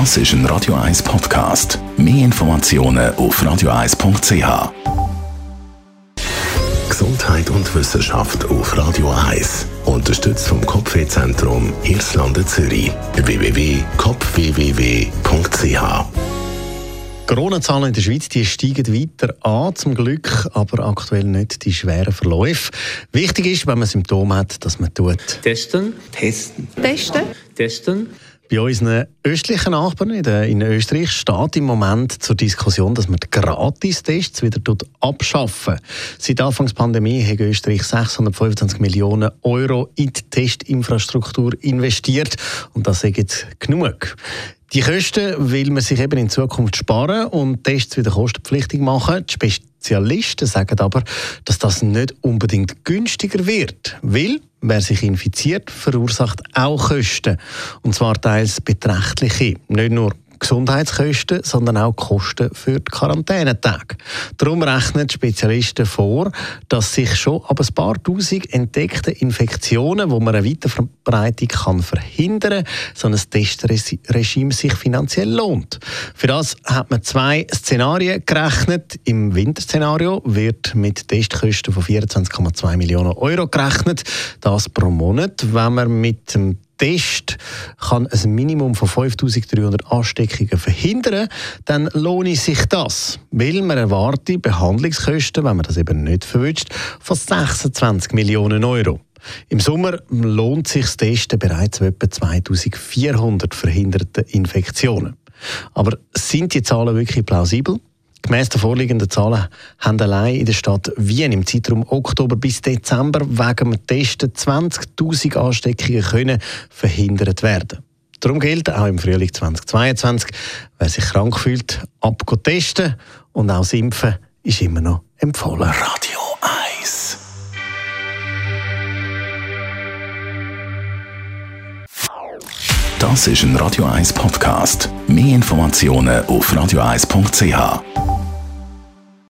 Das ist ein Radio 1 Podcast. Mehr Informationen auf radio1.ch. Gesundheit und Wissenschaft auf Radio 1. Unterstützt vom Kopfwehzentrum Irlande Zürich. www.kopfwww.ch Corona-Zahlen in der Schweiz die steigen weiter an, zum Glück, aber aktuell nicht die schweren Verläufe. Wichtig ist, wenn man Symptome hat, dass man tut. Testen. Testen. Testen. Testen. Bei unseren östlichen Nachbarn in, Österreich steht im Moment zur Diskussion, dass man die Gratistests wieder abschaffen. Seit Anfangs der Pandemie hat Österreich 625 Millionen Euro in die Testinfrastruktur investiert und das ist jetzt genug. Die Kosten will man sich eben in Zukunft sparen und Tests wieder kostenpflichtig machen. Die Spezialisten sagen aber, dass das nicht unbedingt günstiger wird, weil wer sich infiziert, verursacht auch Kosten. Und zwar teils beträchtliche, nicht nur Gesundheitskosten, sondern auch Kosten für die Quarantänetage. Darum rechnen Spezialisten vor, dass sich schon ab ein paar Tausend entdeckte Infektionen, wo man eine Weiterverbreitung kann verhindern kann, so ein Testregime sich finanziell lohnt. Für das hat man zwei Szenarien gerechnet. Im Winterszenario wird mit Testkosten von 24,2 Millionen Euro gerechnet. Das pro Monat. Wenn man mit dem Test kann ein Minimum von 5300 Ansteckungen verhindern, dann lohnt sich das, weil man erwartet Behandlungskosten, wenn man das eben nicht verwünscht, von 26 Millionen Euro. Im Sommer lohnt sich das Testen bereits etwa 2400 verhinderte Infektionen. Aber sind die Zahlen wirklich plausibel? Gemäss der vorliegenden Zahlen haben allein in der Stadt Wien im Zeitraum Oktober bis Dezember wegen dem Testen 20.000 Ansteckungen können verhindert werden. Darum gilt auch im Frühling 2022, wer sich krank fühlt, ab testen und auch das Impfen ist immer noch empfohlen. Radio 1 Das ist ein Radio 1 Podcast. Mehr Informationen auf radio1.ch.